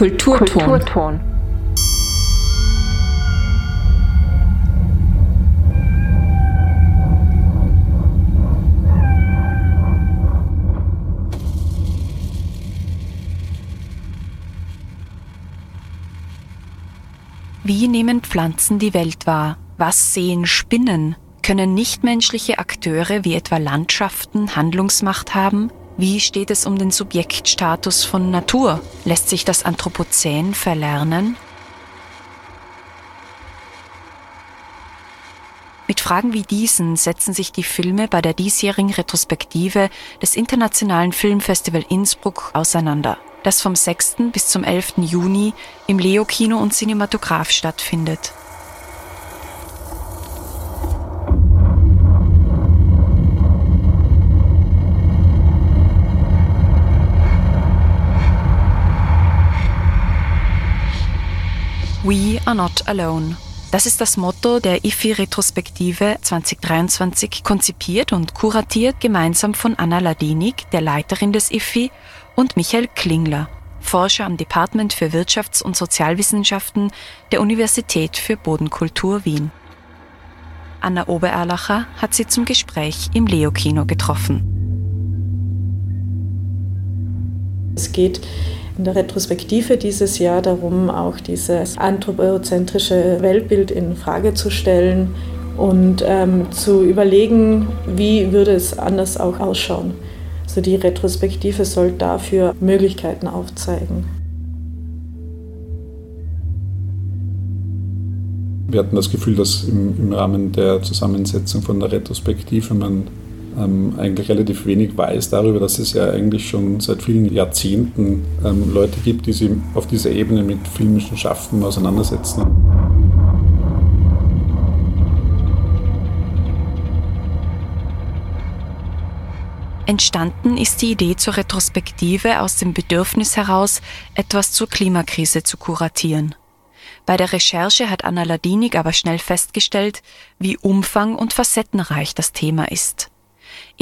Kulturton. Kulturton. Wie nehmen Pflanzen die Welt wahr? Was sehen Spinnen? Können nichtmenschliche Akteure wie etwa Landschaften Handlungsmacht haben? Wie steht es um den Subjektstatus von Natur? Lässt sich das Anthropozän verlernen? Mit Fragen wie diesen setzen sich die Filme bei der diesjährigen Retrospektive des Internationalen Filmfestival Innsbruck auseinander das vom 6. bis zum 11. Juni im Leo Kino und Cinematograph stattfindet. We are not alone. Das ist das Motto der IFI-Retrospektive 2023, konzipiert und kuratiert gemeinsam von Anna Ladinik, der Leiterin des IFI, und Michael Klingler, Forscher am Department für Wirtschafts- und Sozialwissenschaften der Universität für Bodenkultur Wien. Anna Obererlacher hat sie zum Gespräch im Leo-Kino getroffen. Es geht in der Retrospektive dieses Jahr darum, auch dieses anthropozentrische Weltbild in Frage zu stellen und ähm, zu überlegen, wie würde es anders auch ausschauen. Also die Retrospektive soll dafür Möglichkeiten aufzeigen. Wir hatten das Gefühl, dass im, im Rahmen der Zusammensetzung von der Retrospektive man ähm, eigentlich relativ wenig weiß darüber, dass es ja eigentlich schon seit vielen Jahrzehnten ähm, Leute gibt, die sich auf dieser Ebene mit filmischen Schaffen auseinandersetzen. Entstanden ist die Idee zur Retrospektive aus dem Bedürfnis heraus, etwas zur Klimakrise zu kuratieren. Bei der Recherche hat Anna Ladinik aber schnell festgestellt, wie umfang- und facettenreich das Thema ist.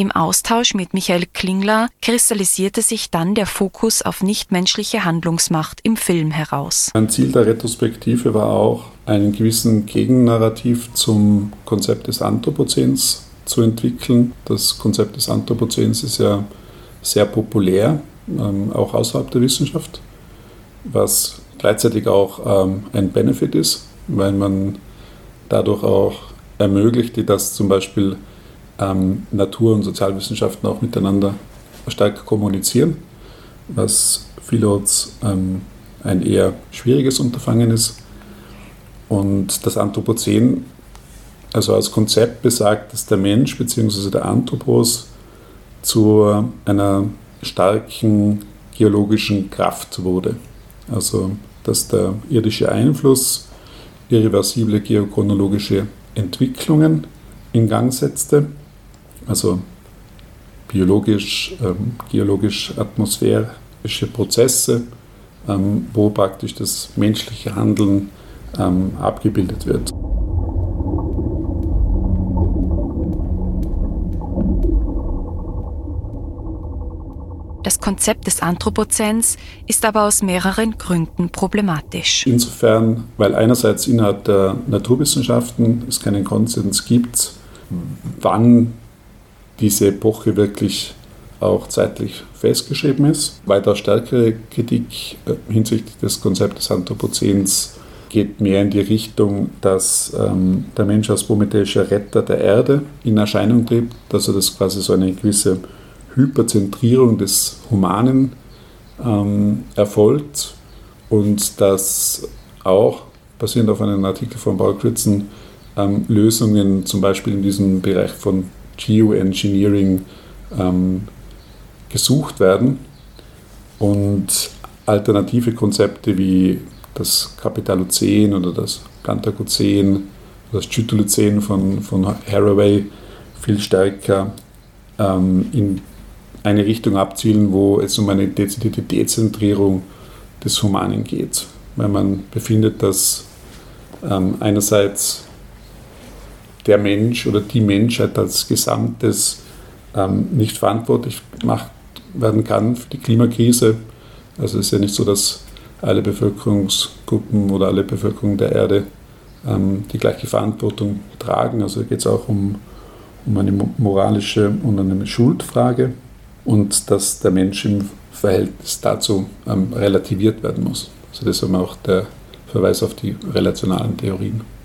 Im Austausch mit Michael Klingler kristallisierte sich dann der Fokus auf nichtmenschliche Handlungsmacht im Film heraus. Ein Ziel der Retrospektive war auch, einen gewissen Gegennarrativ zum Konzept des Anthropozäns zu entwickeln. Das Konzept des Anthropozäns ist ja sehr populär, ähm, auch außerhalb der Wissenschaft, was gleichzeitig auch ähm, ein Benefit ist, weil man dadurch auch ermöglicht, dass zum Beispiel ähm, Natur- und Sozialwissenschaften auch miteinander stark kommunizieren, was vielerorts ähm, ein eher schwieriges Unterfangen ist. Und das Anthropozän also als Konzept besagt, dass der Mensch bzw. der Anthropos zu einer starken geologischen Kraft wurde. Also dass der irdische Einfluss irreversible geochronologische Entwicklungen in Gang setzte, also biologisch, ähm, geologisch atmosphärische Prozesse, ähm, wo praktisch das menschliche Handeln ähm, abgebildet wird. Das Konzept des Anthropozäns ist aber aus mehreren Gründen problematisch. Insofern, weil einerseits innerhalb der Naturwissenschaften es keinen Konsens gibt, wann diese Epoche wirklich auch zeitlich festgeschrieben ist. Weiter stärkere Kritik äh, hinsichtlich des Konzeptes Anthropozäns geht mehr in die Richtung, dass ähm, der Mensch als prometheischer Retter der Erde in Erscheinung tritt, dass er das quasi so eine gewisse Hyperzentrierung des Humanen ähm, erfolgt und dass auch, basierend auf einem Artikel von Paul Kritzen, ähm, Lösungen zum Beispiel in diesem Bereich von Geoengineering ähm, gesucht werden und alternative Konzepte wie das Kapitalozän oder das Plantagozän, das Zytolozän von, von Haraway viel stärker ähm, in eine Richtung abzielen, wo es um eine dezidierte Dezentrierung des Humanen geht. Weil man befindet, dass ähm, einerseits der Mensch oder die Menschheit als Gesamtes ähm, nicht verantwortlich gemacht werden kann für die Klimakrise. Also es ist ja nicht so, dass alle Bevölkerungsgruppen oder alle Bevölkerung der Erde ähm, die gleiche Verantwortung tragen. Also geht es auch um, um eine moralische und eine Schuldfrage und dass der Mensch im Verhältnis dazu ähm, relativiert werden muss. Also deshalb auch der Verweis auf die relationalen Theorien.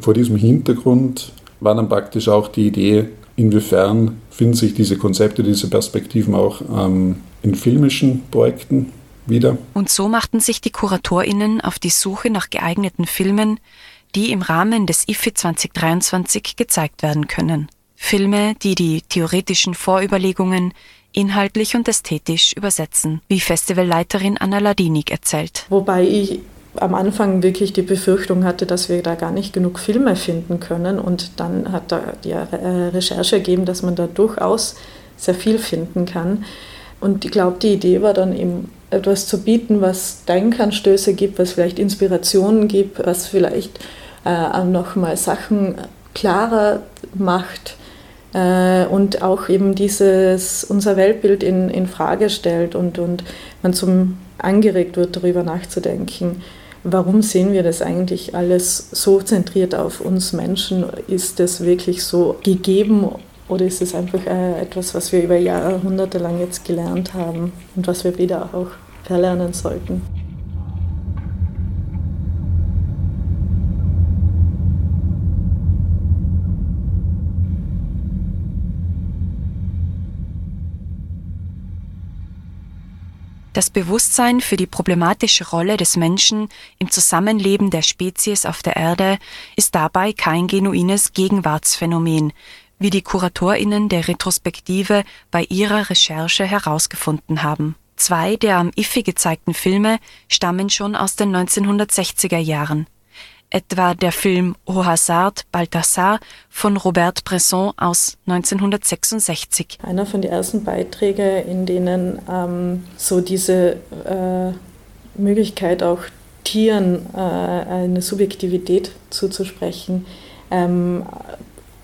Vor diesem Hintergrund war dann praktisch auch die Idee, inwiefern finden sich diese Konzepte, diese Perspektiven auch ähm, in filmischen Projekten wieder. Und so machten sich die KuratorInnen auf die Suche nach geeigneten Filmen, die im Rahmen des IFI 2023 gezeigt werden können. Filme, die die theoretischen Vorüberlegungen inhaltlich und ästhetisch übersetzen, wie Festivalleiterin Anna Ladinik erzählt. Wobei ich am Anfang wirklich die Befürchtung hatte, dass wir da gar nicht genug Filme finden können. Und dann hat da die äh, Recherche ergeben, dass man da durchaus sehr viel finden kann. Und ich glaube, die Idee war dann eben etwas zu bieten, was Denkanstöße gibt, was vielleicht Inspirationen gibt, was vielleicht äh, nochmal Sachen klarer macht äh, und auch eben dieses unser Weltbild in, in Frage stellt und, und man zum angeregt wird, darüber nachzudenken. Warum sehen wir das eigentlich alles so zentriert auf uns Menschen? Ist das wirklich so gegeben oder ist es einfach äh, etwas, was wir über Jahrhunderte lang jetzt gelernt haben und was wir wieder auch verlernen sollten? Das Bewusstsein für die problematische Rolle des Menschen im Zusammenleben der Spezies auf der Erde ist dabei kein genuines Gegenwartsphänomen, wie die Kuratorinnen der Retrospektive bei ihrer Recherche herausgefunden haben. Zwei der am IFI gezeigten Filme stammen schon aus den 1960er Jahren etwa der Film Au Hasard Balthasar von Robert Bresson aus 1966. Einer von den ersten Beiträgen, in denen ähm, so diese äh, Möglichkeit auch Tieren äh, eine Subjektivität zuzusprechen, ähm,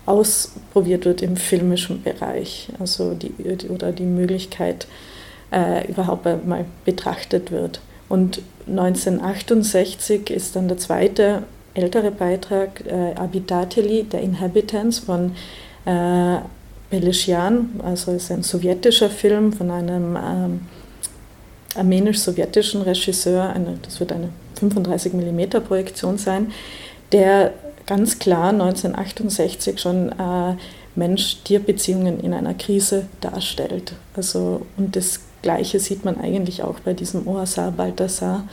ausprobiert wird im filmischen Bereich. Also die, oder die Möglichkeit äh, überhaupt mal betrachtet wird. Und 1968 ist dann der zweite ältere Beitrag äh, Abitateli, der Inhabitants von äh, Beleschian, also ist ein sowjetischer Film von einem ähm, armenisch-sowjetischen Regisseur, eine, das wird eine 35 mm Projektion sein, der ganz klar 1968 schon äh, Mensch-Tier-Beziehungen in einer Krise darstellt. Also, und das Gleiche sieht man eigentlich auch bei diesem Oasar Balthasar,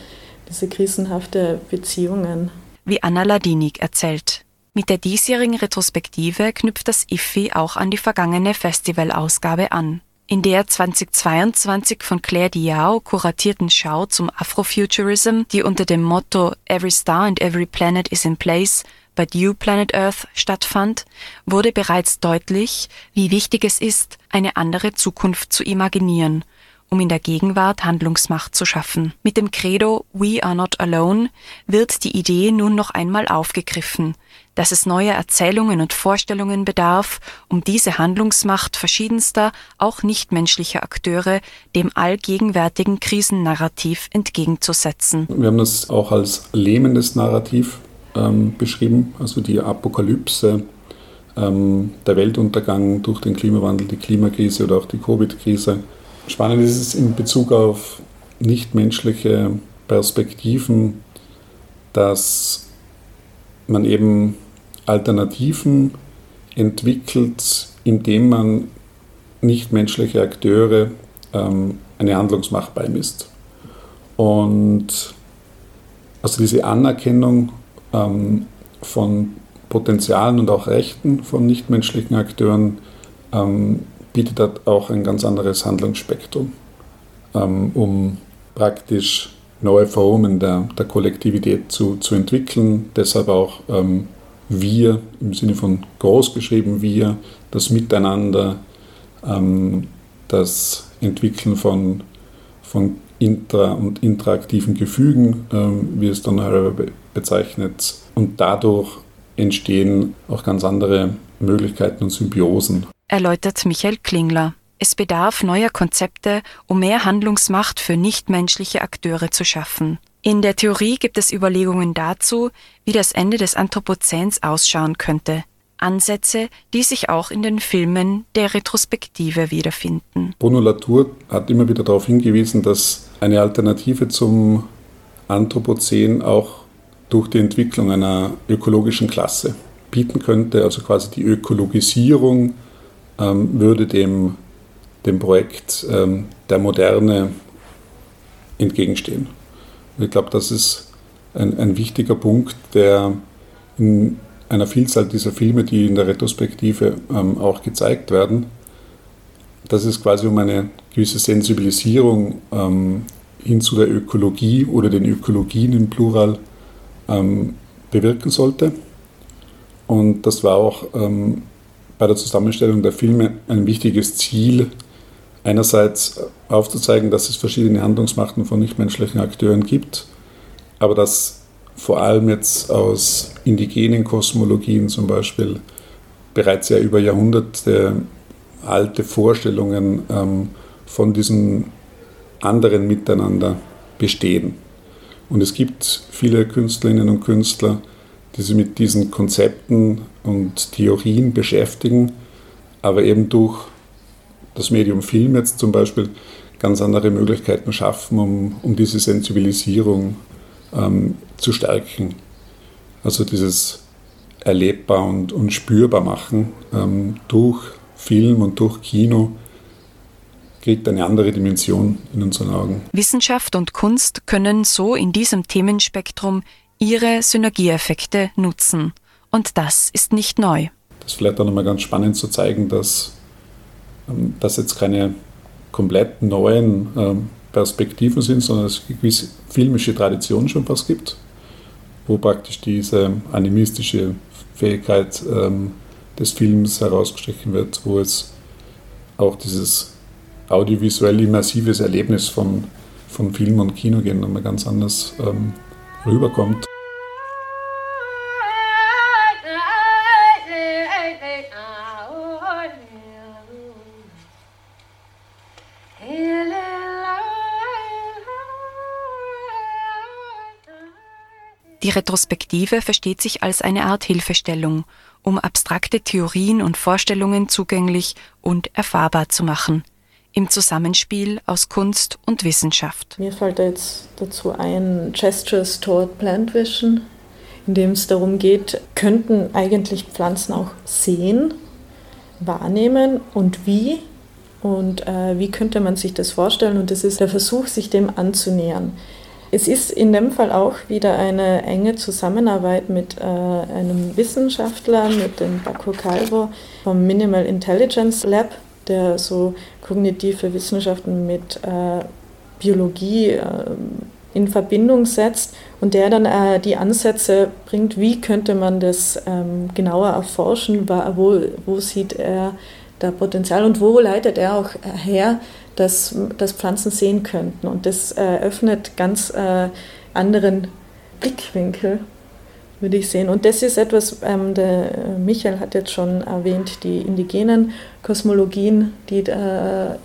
diese krisenhafte Beziehungen wie Anna Ladinik erzählt. Mit der diesjährigen Retrospektive knüpft das IFFI auch an die vergangene Festivalausgabe an. In der 2022 von Claire Diao kuratierten Schau zum Afrofuturism, die unter dem Motto Every Star and Every Planet is in Place but You Planet Earth stattfand, wurde bereits deutlich, wie wichtig es ist, eine andere Zukunft zu imaginieren um in der Gegenwart Handlungsmacht zu schaffen. Mit dem Credo We are not alone wird die Idee nun noch einmal aufgegriffen, dass es neue Erzählungen und Vorstellungen bedarf, um diese Handlungsmacht verschiedenster, auch nichtmenschlicher Akteure dem allgegenwärtigen Krisennarrativ entgegenzusetzen. Wir haben das auch als lähmendes Narrativ ähm, beschrieben, also die Apokalypse, ähm, der Weltuntergang durch den Klimawandel, die Klimakrise oder auch die Covid-Krise Spannend ist es in Bezug auf nichtmenschliche Perspektiven, dass man eben Alternativen entwickelt, indem man nichtmenschliche Akteure ähm, eine Handlungsmacht beimisst. Und also diese Anerkennung ähm, von Potenzialen und auch Rechten von nichtmenschlichen Akteuren ähm, bietet auch ein ganz anderes Handlungsspektrum, ähm, um praktisch neue Formen der, der Kollektivität zu, zu entwickeln. Deshalb auch ähm, wir im Sinne von groß geschrieben, wir, das Miteinander, ähm, das Entwickeln von, von intra- und interaktiven Gefügen, ähm, wie es dann bezeichnet. Und dadurch entstehen auch ganz andere Möglichkeiten und Symbiosen erläutert Michael Klingler. Es bedarf neuer Konzepte, um mehr Handlungsmacht für nichtmenschliche Akteure zu schaffen. In der Theorie gibt es Überlegungen dazu, wie das Ende des Anthropozäns ausschauen könnte. Ansätze, die sich auch in den Filmen der Retrospektive wiederfinden. Bruno Latour hat immer wieder darauf hingewiesen, dass eine Alternative zum Anthropozän auch durch die Entwicklung einer ökologischen Klasse bieten könnte. Also quasi die Ökologisierung würde dem, dem Projekt ähm, der Moderne entgegenstehen. Ich glaube, das ist ein, ein wichtiger Punkt, der in einer Vielzahl dieser Filme, die in der Retrospektive ähm, auch gezeigt werden, dass es quasi um eine gewisse Sensibilisierung ähm, hin zu der Ökologie oder den Ökologien im Plural ähm, bewirken sollte. Und das war auch ähm, bei der Zusammenstellung der Filme ein wichtiges Ziel, einerseits aufzuzeigen, dass es verschiedene Handlungsmachten von nichtmenschlichen Akteuren gibt, aber dass vor allem jetzt aus indigenen Kosmologien zum Beispiel bereits ja über Jahrhunderte alte Vorstellungen ähm, von diesem anderen Miteinander bestehen. Und es gibt viele Künstlerinnen und Künstler, die sich mit diesen Konzepten und Theorien beschäftigen, aber eben durch das Medium Film jetzt zum Beispiel ganz andere Möglichkeiten schaffen, um, um diese Sensibilisierung ähm, zu stärken. Also dieses erlebbar und, und spürbar machen ähm, durch Film und durch Kino kriegt eine andere Dimension in unseren Augen. Wissenschaft und Kunst können so in diesem Themenspektrum ihre Synergieeffekte nutzen. Und das ist nicht neu. Das ist vielleicht auch nochmal ganz spannend zu zeigen, dass ähm, das jetzt keine komplett neuen ähm, Perspektiven sind, sondern es gewisse filmische Tradition schon was gibt, wo praktisch diese animistische Fähigkeit ähm, des Films herausgestrichen wird, wo es auch dieses audiovisuell immersives Erlebnis von, von Film und Kino gehen nochmal ganz anders ähm, rüberkommt. Die Retrospektive versteht sich als eine Art Hilfestellung, um abstrakte Theorien und Vorstellungen zugänglich und erfahrbar zu machen, im Zusammenspiel aus Kunst und Wissenschaft. Mir fällt jetzt dazu ein Gestures Toward Plant Vision, in dem es darum geht, könnten eigentlich Pflanzen auch sehen, wahrnehmen und wie und äh, wie könnte man sich das vorstellen? Und das ist der Versuch, sich dem anzunähern. Es ist in dem Fall auch wieder eine enge Zusammenarbeit mit äh, einem Wissenschaftler, mit dem Baco Calvo vom Minimal Intelligence Lab, der so kognitive Wissenschaften mit äh, Biologie äh, in Verbindung setzt und der dann äh, die Ansätze bringt, wie könnte man das ähm, genauer erforschen, wo, wo sieht er da Potenzial und wo leitet er auch her, dass, dass Pflanzen sehen könnten. Und das eröffnet ganz äh, anderen Blickwinkel, würde ich sehen. Und das ist etwas, ähm, der äh, Michael hat jetzt schon erwähnt, die indigenen Kosmologien, die da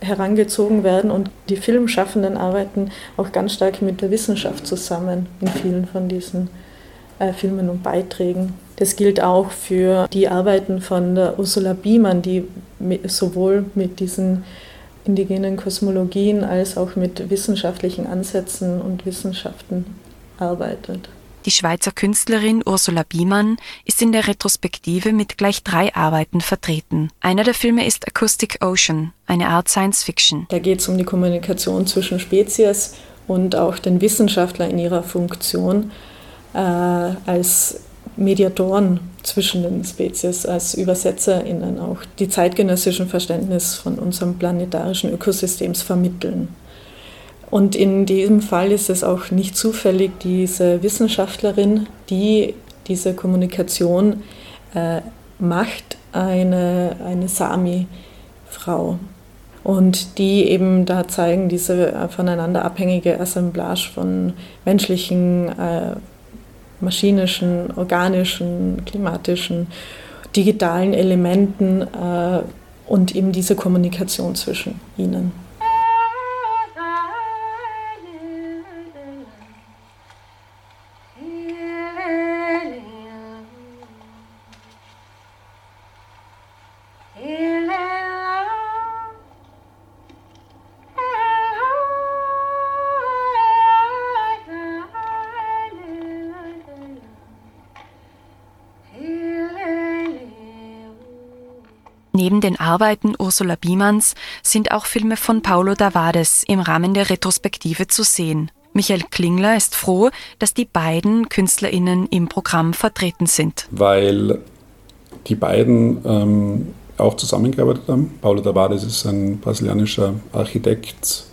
herangezogen werden. Und die Filmschaffenden arbeiten auch ganz stark mit der Wissenschaft zusammen in vielen von diesen äh, Filmen und Beiträgen. Das gilt auch für die Arbeiten von Ursula Biemann, die mit, sowohl mit diesen indigenen Kosmologien als auch mit wissenschaftlichen Ansätzen und Wissenschaften arbeitet. Die Schweizer Künstlerin Ursula Biemann ist in der Retrospektive mit gleich drei Arbeiten vertreten. Einer der Filme ist Acoustic Ocean, eine Art Science Fiction. Da geht es um die Kommunikation zwischen Spezies und auch den Wissenschaftler in ihrer Funktion äh, als Mediatoren zwischen den Spezies, als ÜbersetzerInnen auch die zeitgenössischen Verständnis von unserem planetarischen Ökosystems vermitteln. Und in diesem Fall ist es auch nicht zufällig diese Wissenschaftlerin, die diese Kommunikation äh, macht, eine, eine Sami-Frau. Und die eben da zeigen diese voneinander abhängige Assemblage von menschlichen äh, maschinischen, organischen, klimatischen, digitalen Elementen äh, und eben diese Kommunikation zwischen ihnen. Neben den Arbeiten Ursula Biemanns sind auch Filme von Paulo Davades im Rahmen der Retrospektive zu sehen. Michael Klingler ist froh, dass die beiden KünstlerInnen im Programm vertreten sind. Weil die beiden ähm, auch zusammengearbeitet haben. Paulo Tavares ist ein brasilianischer Architekt,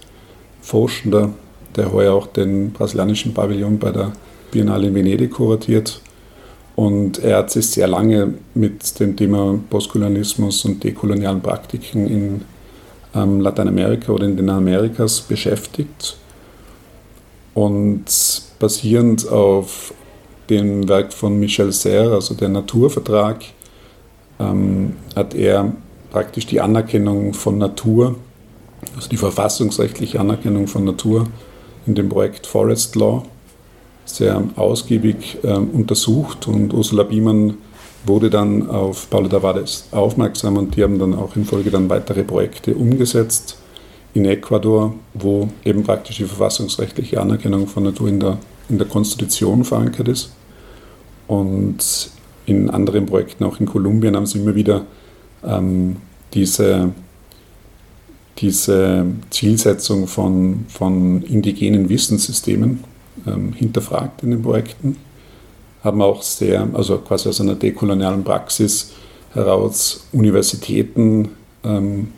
Forschender, der heuer auch den brasilianischen Pavillon bei der Biennale in Venedig kuratiert. Und er hat sich sehr lange mit dem Thema Postkolonialismus und dekolonialen Praktiken in ähm, Lateinamerika oder in den Amerikas beschäftigt. Und basierend auf dem Werk von Michel Serre, also der Naturvertrag, ähm, hat er praktisch die Anerkennung von Natur, also die verfassungsrechtliche Anerkennung von Natur in dem Projekt Forest Law sehr ausgiebig äh, untersucht und Ursula Biemann wurde dann auf Paulo Tavares aufmerksam und die haben dann auch in Folge dann weitere Projekte umgesetzt in Ecuador, wo eben praktisch die verfassungsrechtliche Anerkennung von Natur in der, in der Konstitution verankert ist. Und in anderen Projekten, auch in Kolumbien, haben sie immer wieder ähm, diese, diese Zielsetzung von, von indigenen Wissenssystemen ähm, hinterfragt in den Projekten. Haben auch sehr, also quasi aus einer dekolonialen Praxis heraus Universitäten ähm,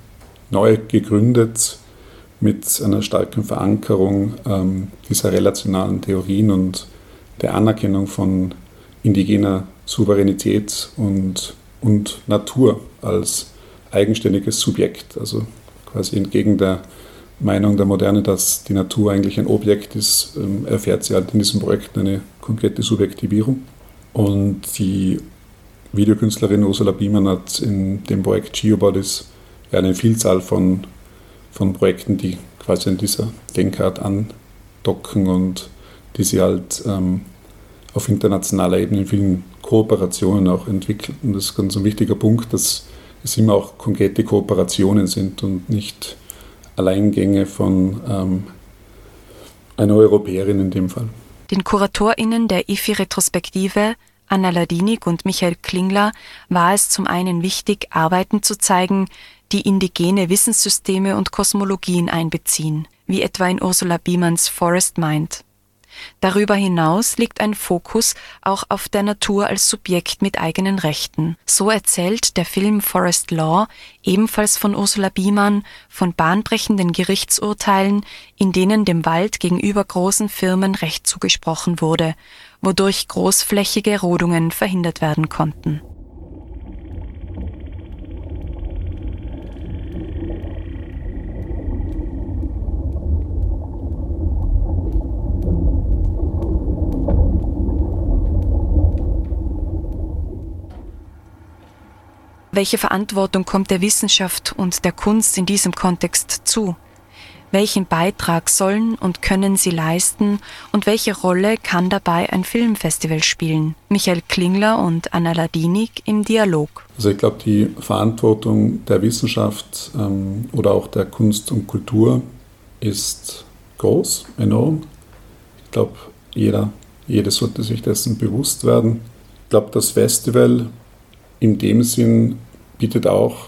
neu gegründet mit einer starken Verankerung ähm, dieser relationalen Theorien und der Anerkennung von indigener Souveränität und, und Natur als eigenständiges Subjekt. Also quasi entgegen der Meinung der Moderne, dass die Natur eigentlich ein Objekt ist, ähm, erfährt sie halt in diesem Projekt eine konkrete Subjektivierung. Und die Videokünstlerin Ursula Biemann hat in dem Projekt Geobodies eine Vielzahl von, von Projekten, die quasi an dieser Denkart andocken und die sie halt ähm, auf internationaler Ebene in vielen Kooperationen auch entwickelt. Und das ist ganz ein wichtiger Punkt, dass es immer auch konkrete Kooperationen sind und nicht Alleingänge von ähm, einer Europäerin in dem Fall. Den KuratorInnen der IFI-Retrospektive, Anna Ladinik und Michael Klingler, war es zum einen wichtig, Arbeiten zu zeigen, die indigene Wissenssysteme und Kosmologien einbeziehen, wie etwa in Ursula Biemanns Forest Mind. Darüber hinaus liegt ein Fokus auch auf der Natur als Subjekt mit eigenen Rechten. So erzählt der Film Forest Law, ebenfalls von Ursula Biemann, von bahnbrechenden Gerichtsurteilen, in denen dem Wald gegenüber großen Firmen Recht zugesprochen wurde, wodurch großflächige Rodungen verhindert werden konnten Welche Verantwortung kommt der Wissenschaft und der Kunst in diesem Kontext zu? Welchen Beitrag sollen und können sie leisten und welche Rolle kann dabei ein Filmfestival spielen? Michael Klingler und Anna Ladinik im Dialog. Also ich glaube, die Verantwortung der Wissenschaft ähm, oder auch der Kunst und Kultur ist groß, enorm. Ich glaube, jeder, jede sollte sich dessen bewusst werden. Ich glaube, das Festival in dem Sinn bietet auch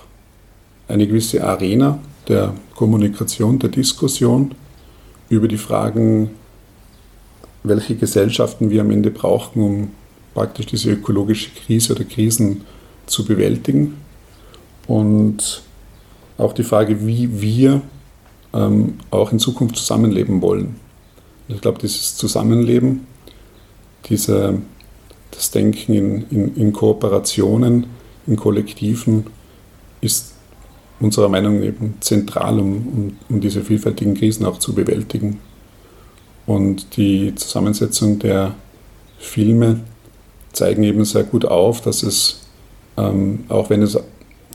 eine gewisse Arena der Kommunikation, der Diskussion über die Fragen, welche Gesellschaften wir am Ende brauchen, um praktisch diese ökologische Krise oder Krisen zu bewältigen. Und auch die Frage, wie wir ähm, auch in Zukunft zusammenleben wollen. ich glaube, dieses Zusammenleben, diese das Denken in, in, in Kooperationen, in Kollektiven ist unserer Meinung nach eben zentral, um, um, diese vielfältigen Krisen auch zu bewältigen. Und die Zusammensetzung der Filme zeigen eben sehr gut auf, dass es, ähm, auch wenn es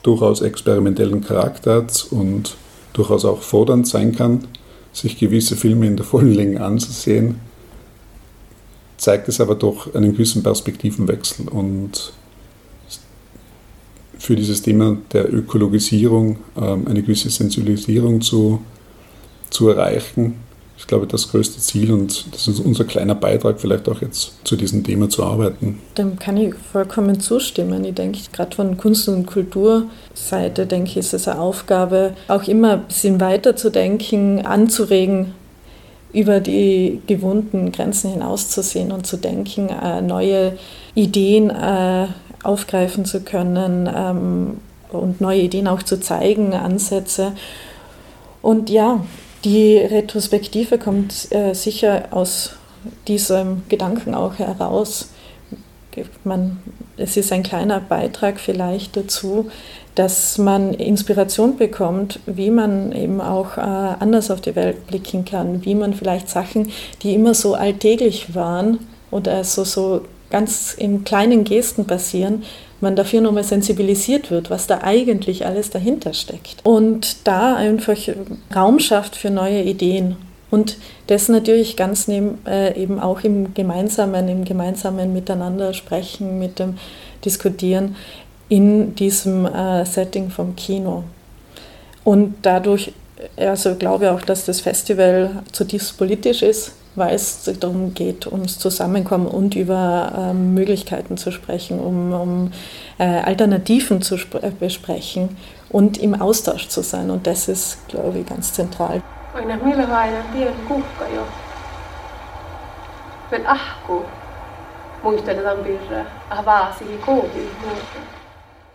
durchaus experimentellen Charakter hat und durchaus auch fordernd sein kann, sich gewisse Filme in der vollen Länge anzusehen, zeigt es aber doch einen gewissen Perspektivenwechsel und für dieses Thema der Ökologisierung ähm, eine gewisse Sensibilisierung zu, zu erreichen, ich glaube, das größte Ziel und das ist unser kleiner Beitrag, vielleicht auch jetzt zu diesem Thema zu arbeiten. Dem kann ich vollkommen zustimmen. Ich denke, gerade von Kunst- und Kulturseite, denke ich, ist es eine Aufgabe, auch immer ein bisschen weiter zu denken, anzuregen, über die gewohnten Grenzen hinauszusehen und zu denken, äh, neue Ideen äh, aufgreifen zu können ähm, und neue Ideen auch zu zeigen, Ansätze. Und ja, die Retrospektive kommt äh, sicher aus diesem Gedanken auch heraus. Man, es ist ein kleiner Beitrag vielleicht dazu, dass man Inspiration bekommt, wie man eben auch äh, anders auf die Welt blicken kann, wie man vielleicht Sachen, die immer so alltäglich waren oder so, so ganz in kleinen Gesten passieren, man dafür nochmal sensibilisiert wird, was da eigentlich alles dahinter steckt. Und da einfach Raum schafft für neue Ideen. Und das natürlich ganz neben, äh, eben auch im gemeinsamen, im gemeinsamen Miteinander sprechen, mit dem Diskutieren in diesem äh, Setting vom Kino. Und dadurch, also glaube auch, dass das Festival zutiefst politisch ist, weil es darum geht, ums Zusammenkommen und über ähm, Möglichkeiten zu sprechen, um, um äh, Alternativen zu äh, besprechen und im Austausch zu sein. Und das ist, glaube ich, ganz zentral.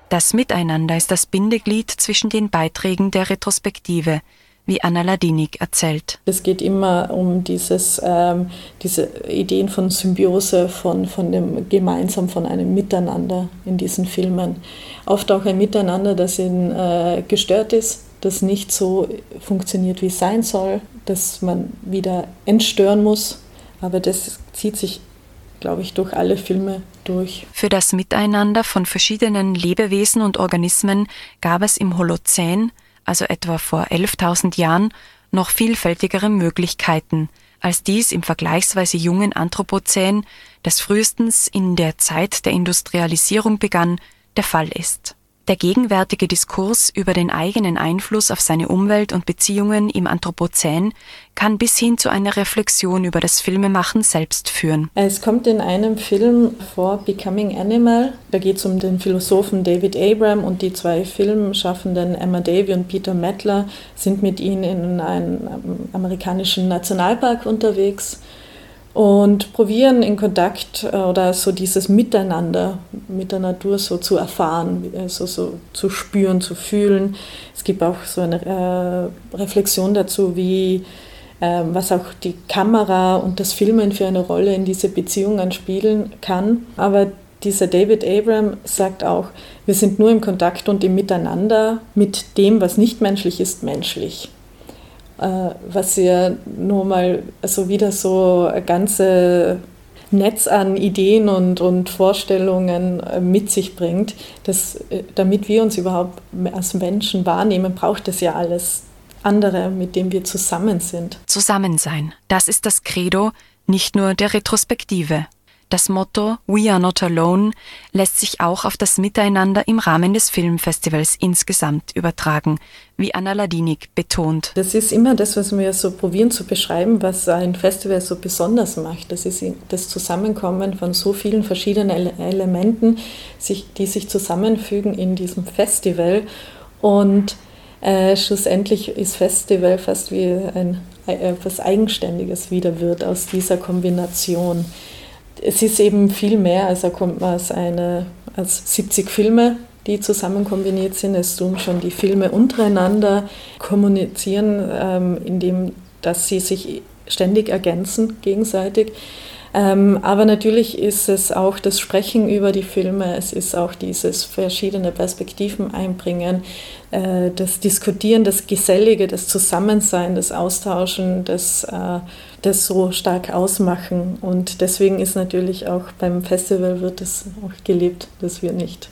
Das Miteinander ist das Bindeglied zwischen den Beiträgen der Retrospektive wie Anna Ladinik erzählt. Es geht immer um dieses, ähm, diese Ideen von Symbiose, von, von dem Gemeinsam, von einem Miteinander in diesen Filmen. Oft auch ein Miteinander, das in, äh, gestört ist, das nicht so funktioniert, wie es sein soll, dass man wieder entstören muss. Aber das zieht sich glaube ich, durch alle Filme durch. Für das Miteinander von verschiedenen Lebewesen und Organismen gab es im Holozän also etwa vor 11.000 Jahren, noch vielfältigere Möglichkeiten, als dies im vergleichsweise jungen Anthropozän, das frühestens in der Zeit der Industrialisierung begann, der Fall ist der gegenwärtige Diskurs über den eigenen Einfluss auf seine Umwelt und Beziehungen im Anthropozän kann bis hin zu einer Reflexion über das Filmemachen selbst führen. Es kommt in einem Film vor, Becoming Animal. Da geht es um den Philosophen David Abram und die zwei Filmschaffenden Emma Davy und Peter Mettler sind mit ihm in einem amerikanischen Nationalpark unterwegs und probieren in Kontakt äh, oder so dieses Miteinander mit der Natur so zu erfahren, also so zu spüren, zu fühlen. Es gibt auch so eine äh, Reflexion dazu, wie äh, was auch die Kamera und das Filmen für eine Rolle in diese Beziehungen spielen kann. Aber dieser David Abram sagt auch, wir sind nur im Kontakt und im Miteinander mit dem, was nicht menschlich ist, menschlich. Äh, was ja nur mal so wieder so ein ganze Netz an Ideen und, und Vorstellungen äh, mit sich bringt. Das, äh, damit wir uns überhaupt als Menschen wahrnehmen, braucht es ja alles andere, mit dem wir zusammen sind. Zusammensein, das ist das Credo nicht nur der Retrospektive. Das Motto We are not alone lässt sich auch auf das Miteinander im Rahmen des Filmfestivals insgesamt übertragen, wie Anna Ladinik betont. Das ist immer das, was wir so probieren zu beschreiben, was ein Festival so besonders macht. Das ist das Zusammenkommen von so vielen verschiedenen Elementen, die sich zusammenfügen in diesem Festival. Und äh, schlussendlich ist Festival fast wie ein, etwas Eigenständiges wieder wird aus dieser Kombination es ist eben viel mehr, also kommt man als, eine, als 70 Filme, die zusammen kombiniert sind. Es tun schon die Filme untereinander kommunizieren, ähm, indem dass sie sich ständig ergänzen gegenseitig. Ähm, aber natürlich ist es auch das Sprechen über die Filme, es ist auch dieses verschiedene Perspektiven einbringen, äh, das Diskutieren, das Gesellige, das Zusammensein, das Austauschen, das, äh, das so stark ausmachen. Und deswegen ist natürlich auch beim Festival wird es auch gelebt, dass wir nicht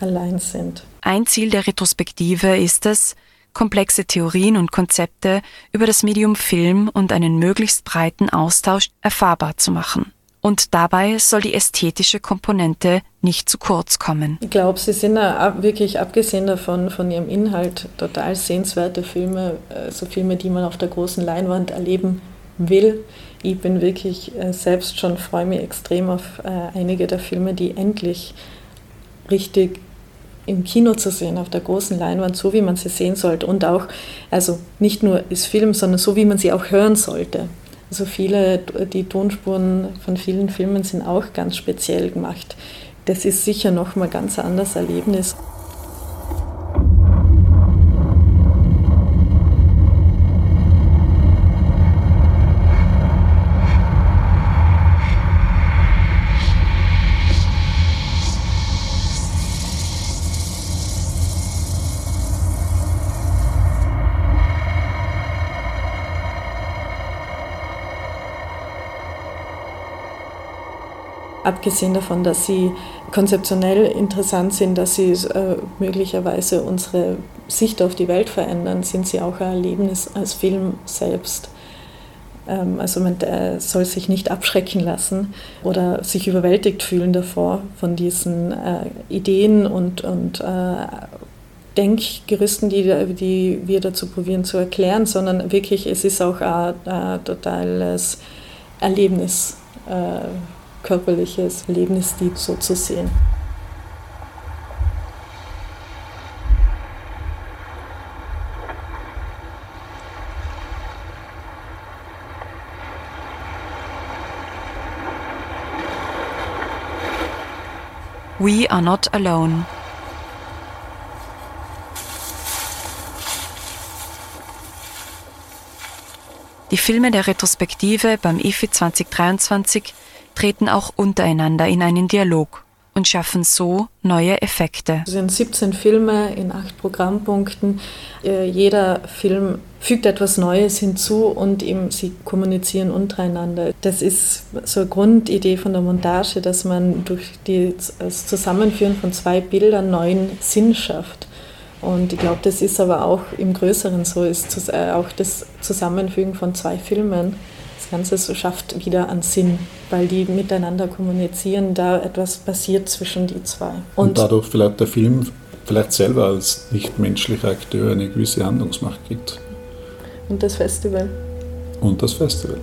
allein sind. Ein Ziel der Retrospektive ist es, komplexe Theorien und Konzepte über das Medium Film und einen möglichst breiten Austausch erfahrbar zu machen. Und dabei soll die ästhetische Komponente nicht zu kurz kommen. Ich glaube, sie sind wirklich abgesehen davon, von ihrem Inhalt, total sehenswerte Filme, so also Filme, die man auf der großen Leinwand erleben will. Ich bin wirklich äh, selbst schon, freue mich extrem auf äh, einige der Filme, die endlich richtig im Kino zu sehen, auf der großen Leinwand, so wie man sie sehen sollte. Und auch, also nicht nur ist Film, sondern so wie man sie auch hören sollte. Also viele, die Tonspuren von vielen Filmen sind auch ganz speziell gemacht. Das ist sicher nochmal ganz anderes Erlebnis. Abgesehen davon, dass sie konzeptionell interessant sind, dass sie äh, möglicherweise unsere Sicht auf die Welt verändern, sind sie auch ein Erlebnis als Film selbst. Ähm, also man äh, soll sich nicht abschrecken lassen oder sich überwältigt fühlen davor von diesen äh, Ideen und, und Denkgerüsten, die, die wir dazu probieren zu erklären, sondern wirklich, es ist auch ein, ein totales Erlebnis. Körperliches Lebensstil so zu sehen. We are not alone. Die Filme der Retrospektive beim IFI 2023 treten auch untereinander in einen Dialog und schaffen so neue Effekte. Es sind 17 Filme in acht Programmpunkten. Äh, jeder Film fügt etwas Neues hinzu und eben sie kommunizieren untereinander. Das ist so eine Grundidee von der Montage, dass man durch das Zusammenführen von zwei Bildern neuen Sinn schafft. Und ich glaube, das ist aber auch im Größeren so, ist äh, auch das Zusammenfügen von zwei Filmen Ganze so schafft wieder an Sinn, weil die miteinander kommunizieren, da etwas passiert zwischen die zwei. Und, Und dadurch vielleicht der Film vielleicht selber als nichtmenschlicher Akteur eine gewisse Handlungsmacht gibt. Und das Festival. Und das Festival.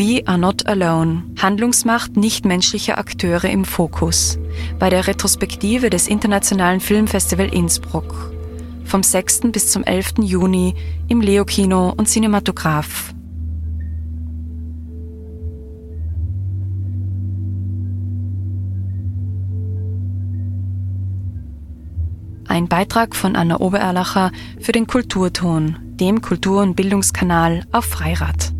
We are not alone. Handlungsmacht nichtmenschlicher Akteure im Fokus. Bei der Retrospektive des Internationalen Filmfestival Innsbruck. Vom 6. bis zum 11. Juni im Leo Kino und Cinematograph. Ein Beitrag von Anna Obererlacher für den Kulturton, dem Kultur- und Bildungskanal auf Freirad.